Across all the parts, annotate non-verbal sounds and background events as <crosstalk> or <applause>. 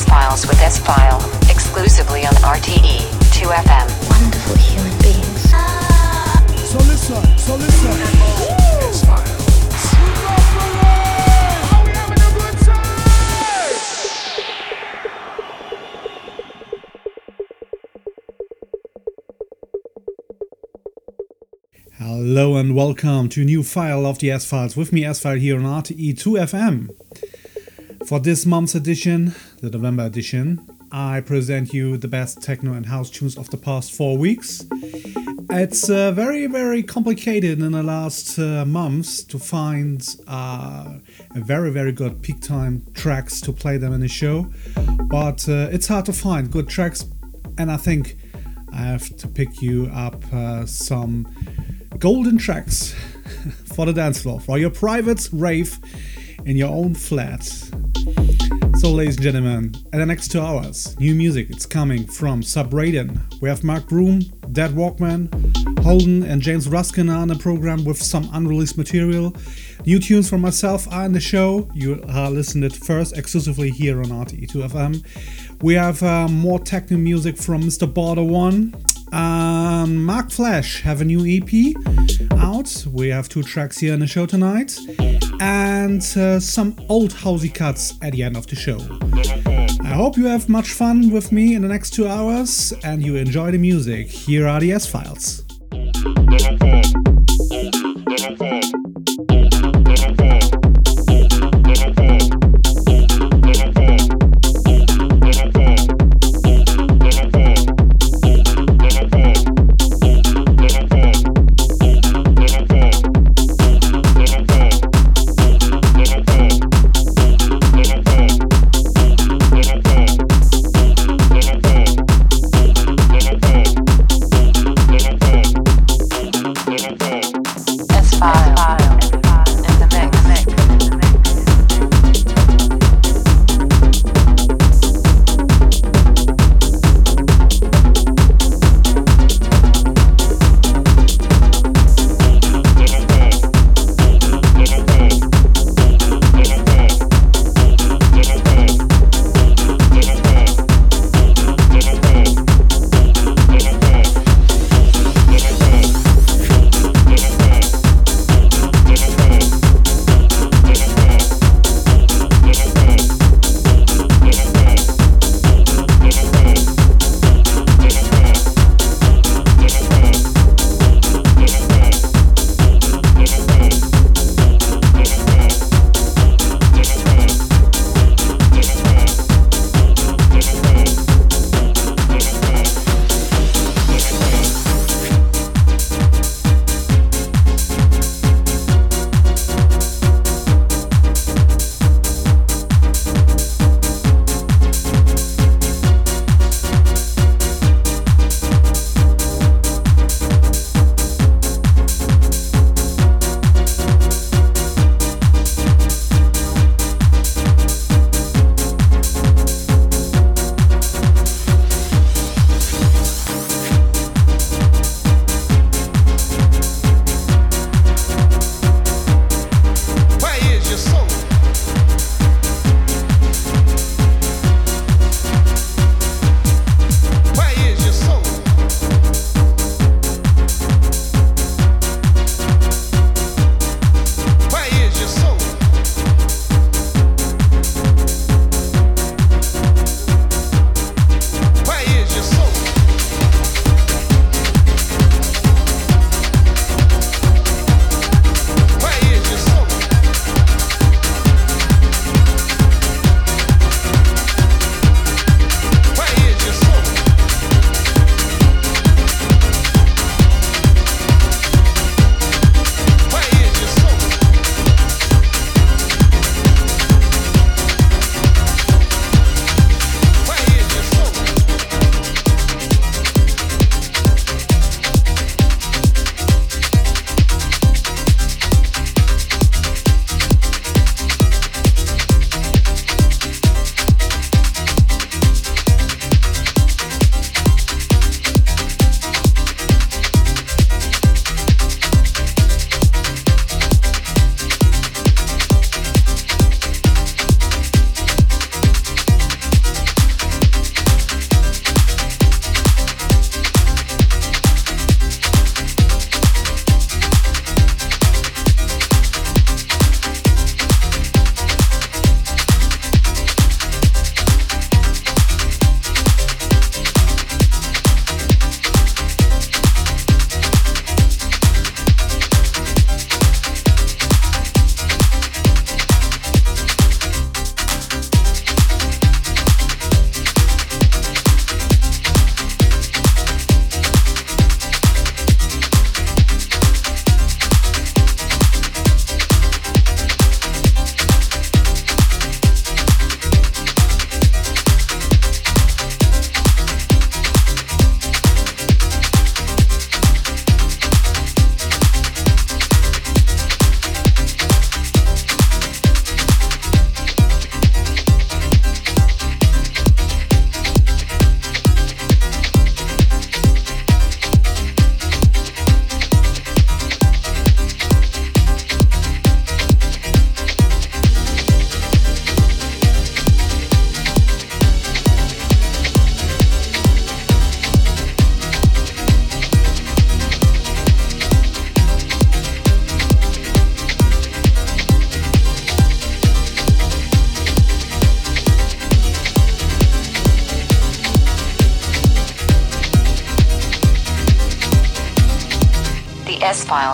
S Files with S File, exclusively on RTE 2FM. Wonderful human beings. So listen, so listen. Hello and welcome to a new file of the S Files with me, S File, here on RTE 2FM. For this month's edition, the November edition, I present you the best techno and house tunes of the past four weeks. It's uh, very, very complicated in the last uh, months to find uh, very, very good peak time tracks to play them in the show, but uh, it's hard to find good tracks, and I think I have to pick you up uh, some golden tracks <laughs> for the dance floor, for your private rave in your own flat. So, ladies and gentlemen, in the next two hours, new music. It's coming from Subradeon. We have Mark Broom, Dead Walkman, Hollden, and James Ruskin are on the program with some unreleased material. New tunes from myself are in the show. You are listening it first exclusively here on RTE2FM. We have uh, more techno music from Mr. Border One. Um, Mark Flash have a new EP out. We have two tracks here in the show tonight, and uh, some old housey cuts at the end of the show. I hope you have much fun with me in the next two hours and you enjoy the music. Here are the S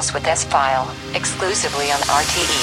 Files with S File, exclusively on RTE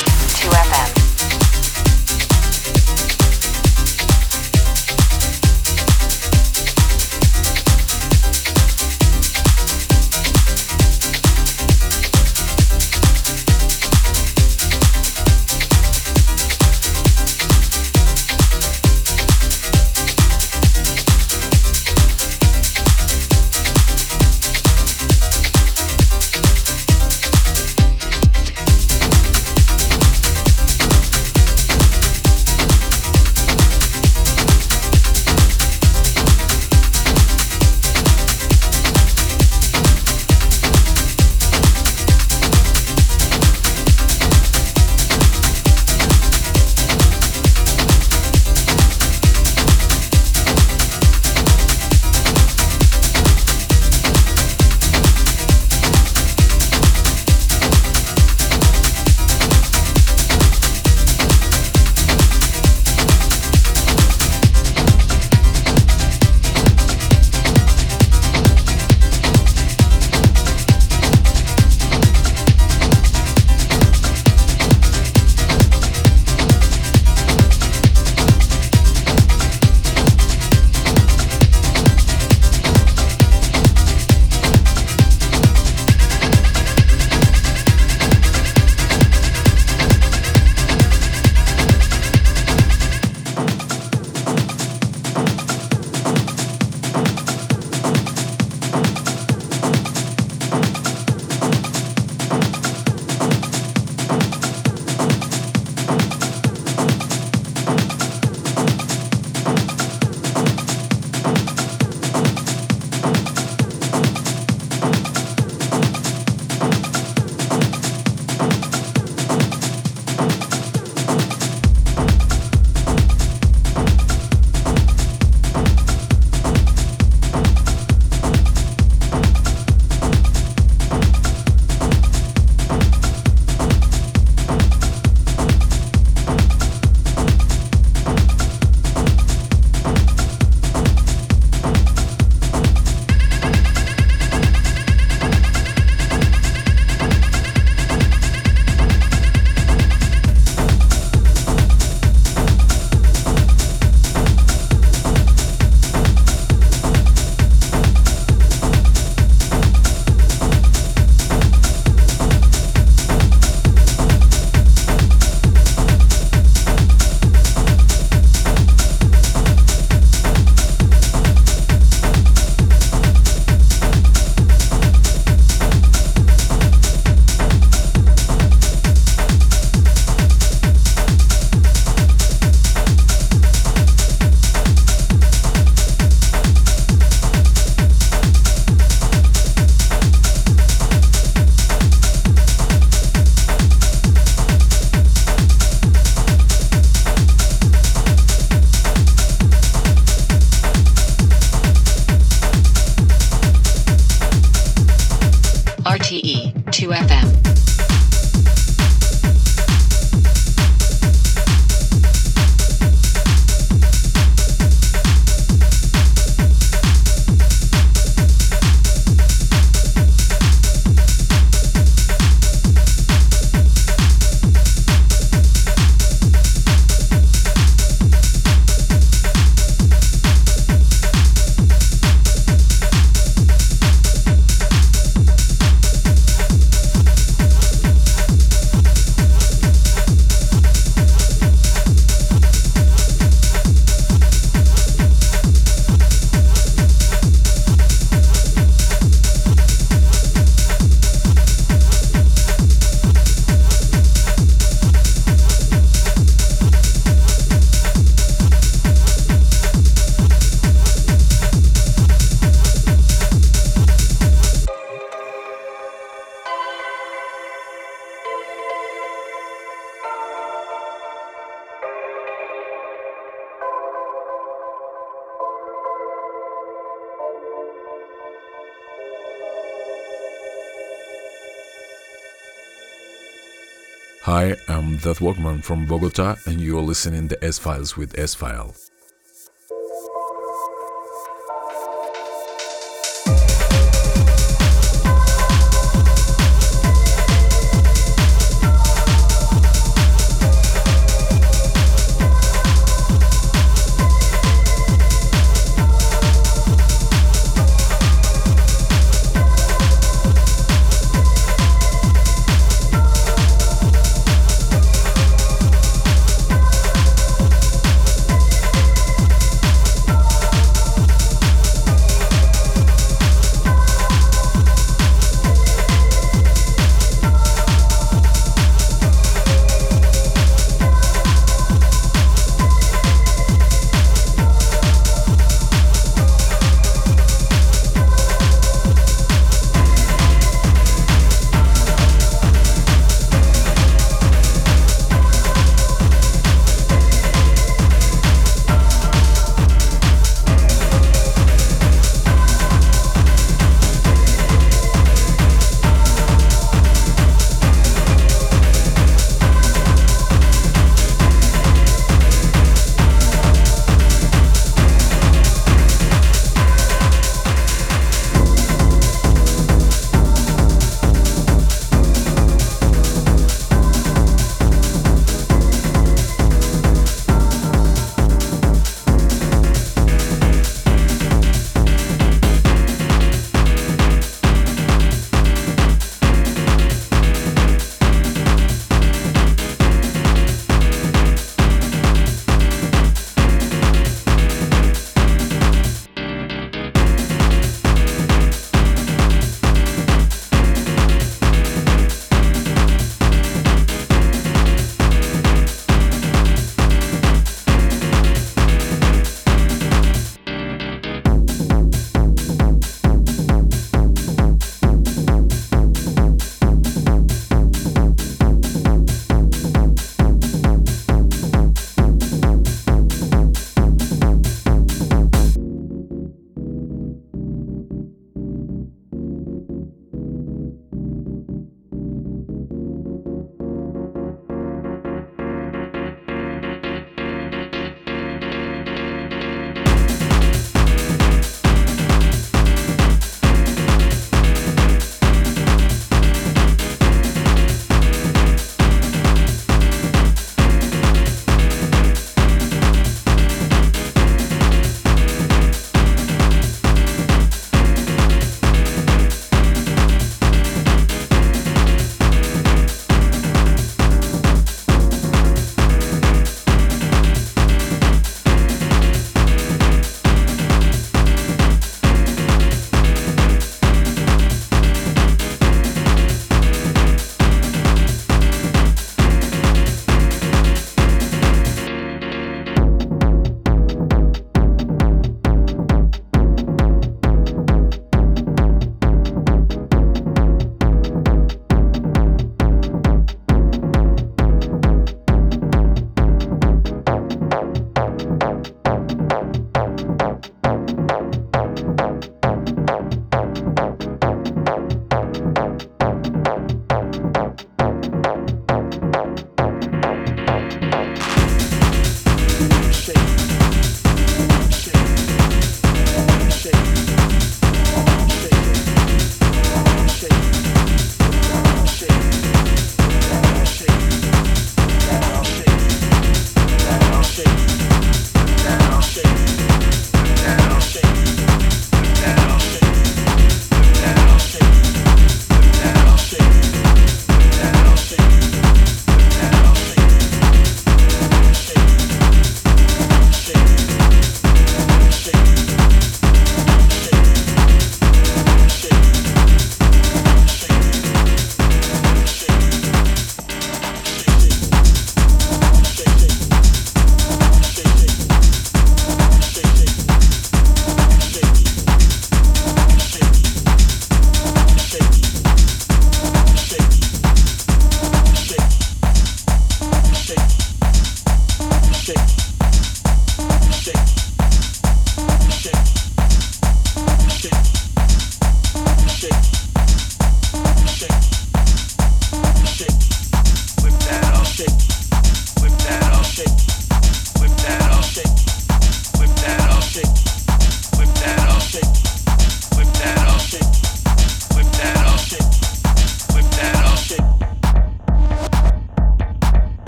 Hi, I'm Death Walkman from Bogota, and you're listening to S Files with S File.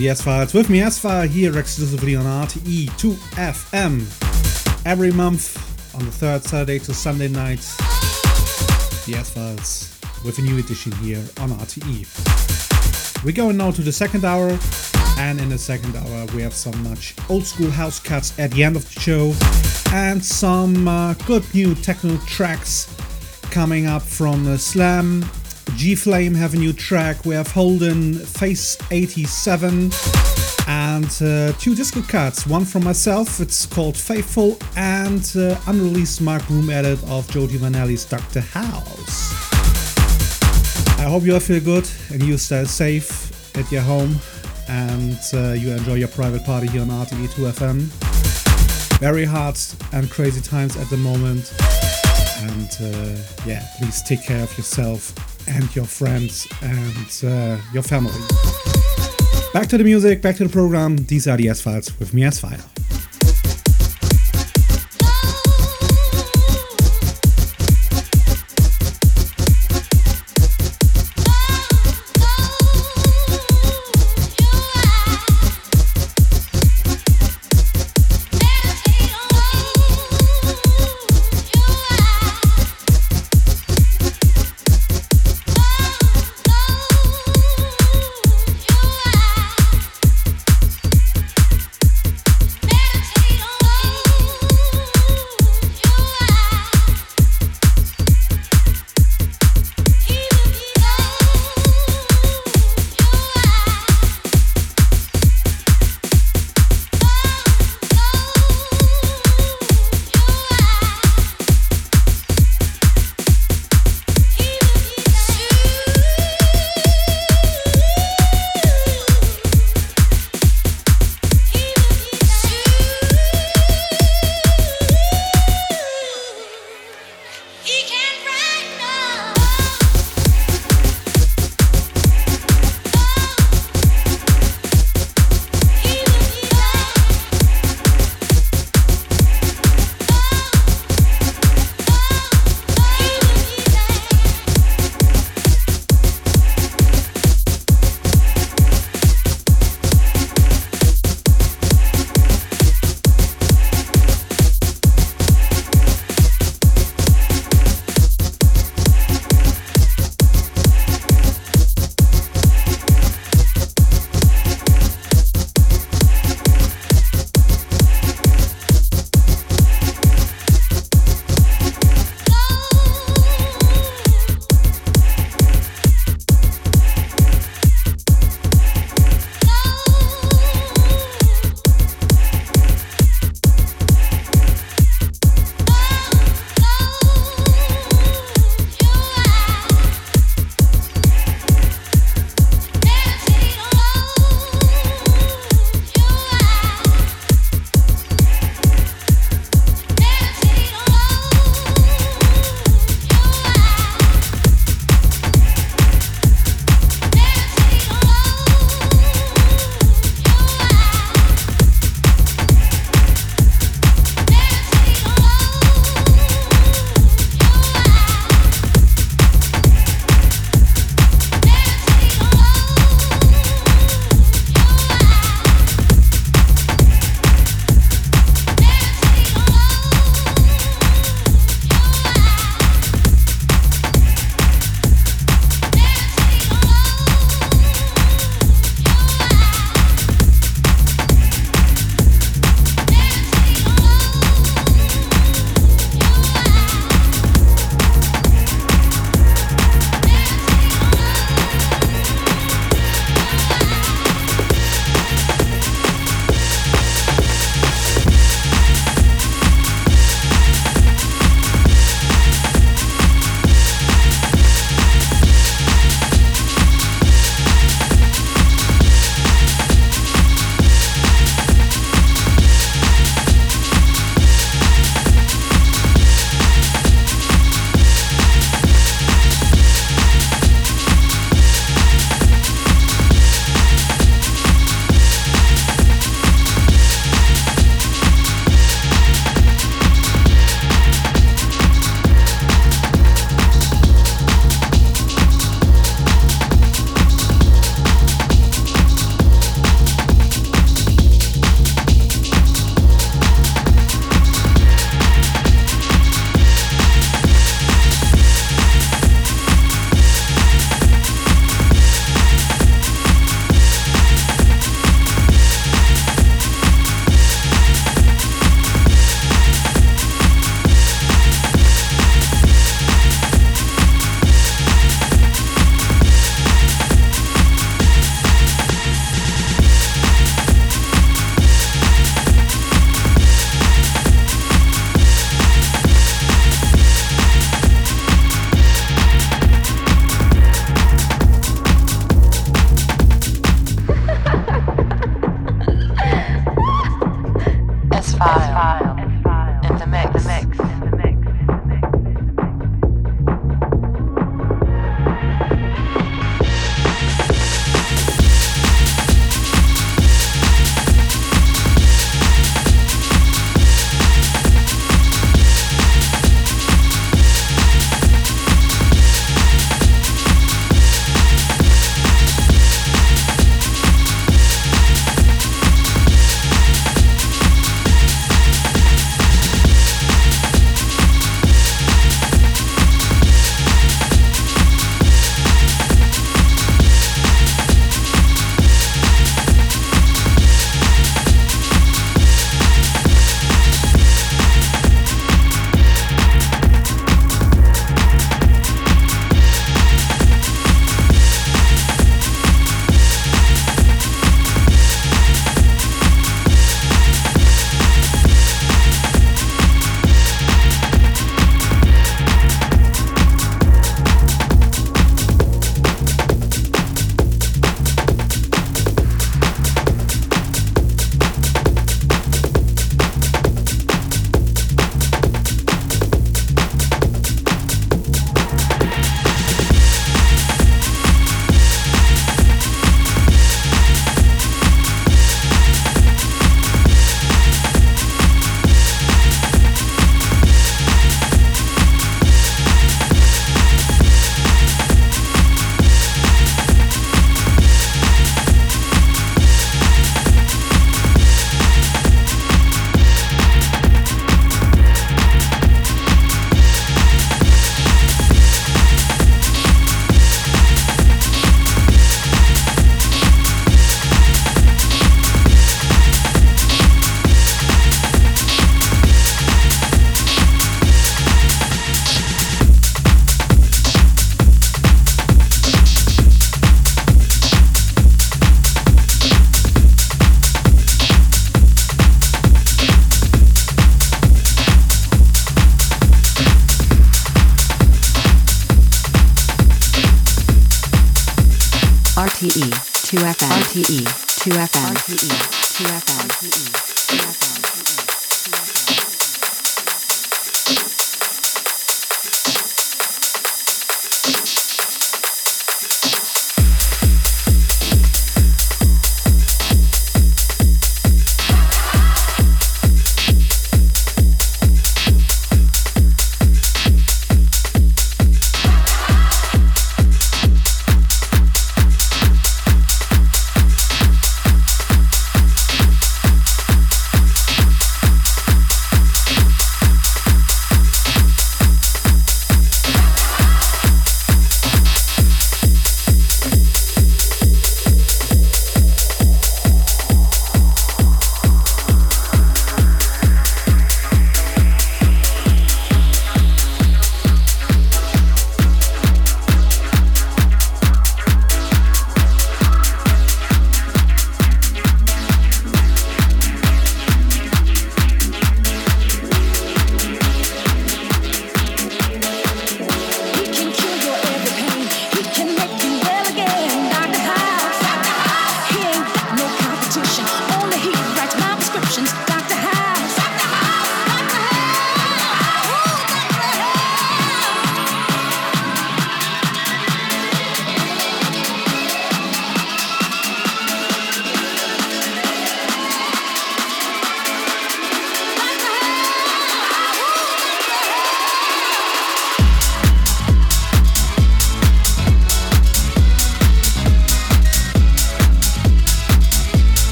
The S Files with me, S File, here exclusively on RTE 2FM. Every month on the third Saturday to Sunday night, the S Files with a new edition here on RTE. We're going now to the second hour, and in the second hour, we have some much old school house cuts at the end of the show, and some uh, good new techno tracks coming up from uh, Slam G Flame have a new track. We have Hollden Fhase 87 and uh, two disco cuts. One from myself, it's called Faithful, and uh, unreleased Mark Broom edit of Joe T Vanelli's Dr. House. I hope you all feel good and you stay safe at your home and uh, you enjoy your private party here on RTE2FM. Very hard and crazy times at the moment. And uh, yeah, please take care of yourself and your friends and uh, your family. Back to the music, back to the program. These are the S Files with me, S File.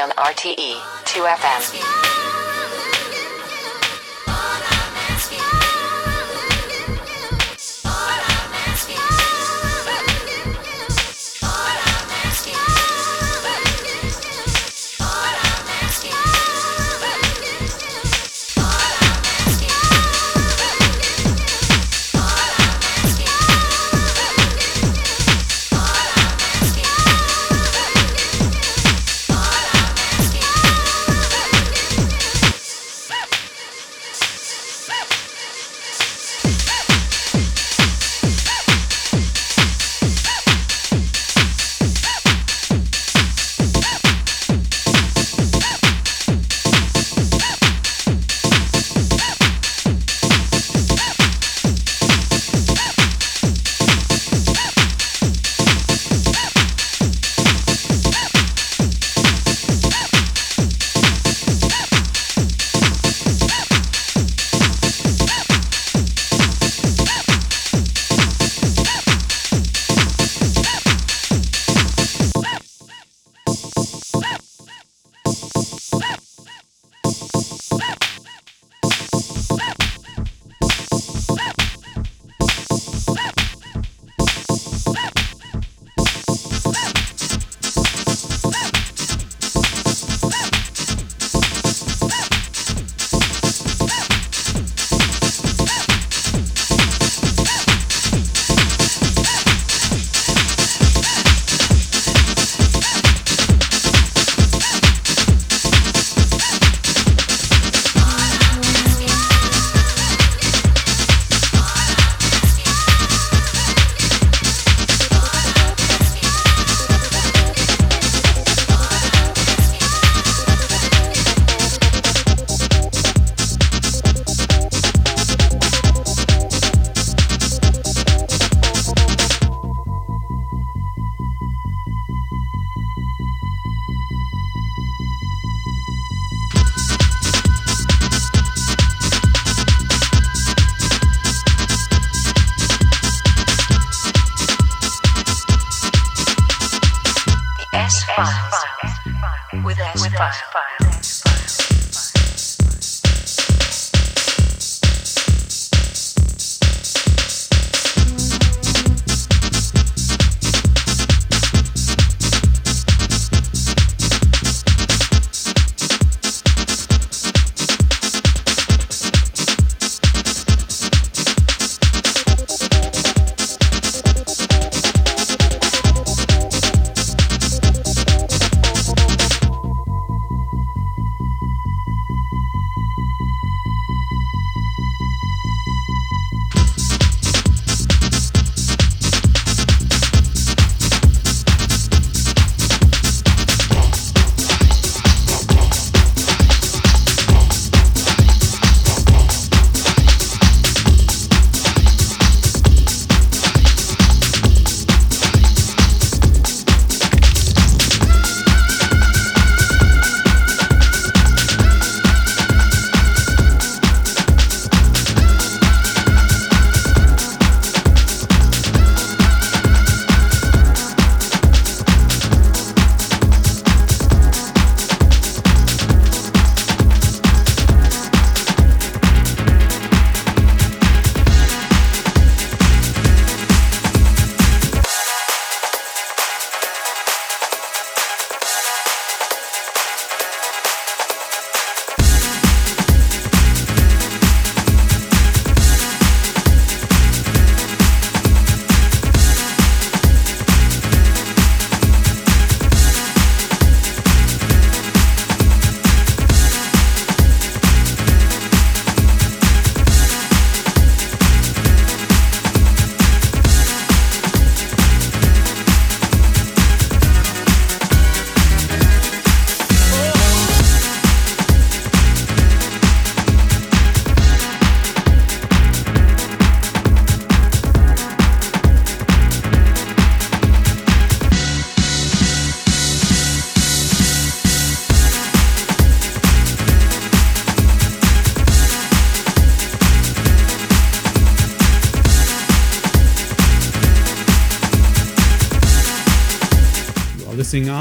On RTE 2FM.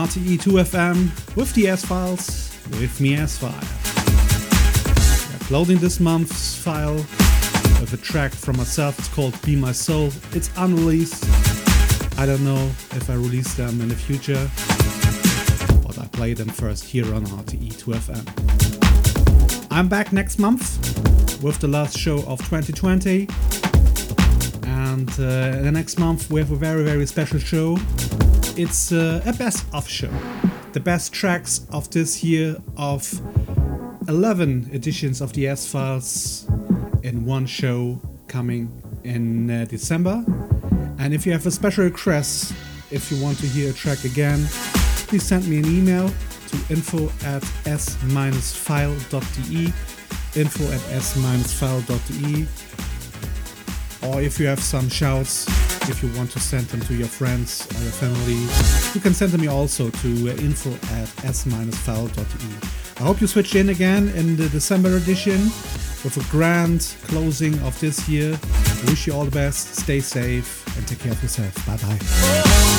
RTE2FM with the S Files, with me S File. We're uploading this month's file with a track from myself. It's called Be My Soul. It's unreleased. I don't know if I release them in the future, but I play them first here on RTE2FM. I'm back next month with the last show of 2020. And uh, the next month we have a very, very special show. It's uh, a best of show. The best tracks of this year of 11 editions of the S Files in one show coming in uh, December. And if you have a special request, if you want to hear a track again, please send me an email to info at s-file.de info at s-file.de or if you have some shouts if you want to send them to your friends or your family you can send them also to uh, info at s-file.de i hope you switch in again in the december edition with a grand closing of this year. I wish you all the best stay safe and take care of yourself. Bye bye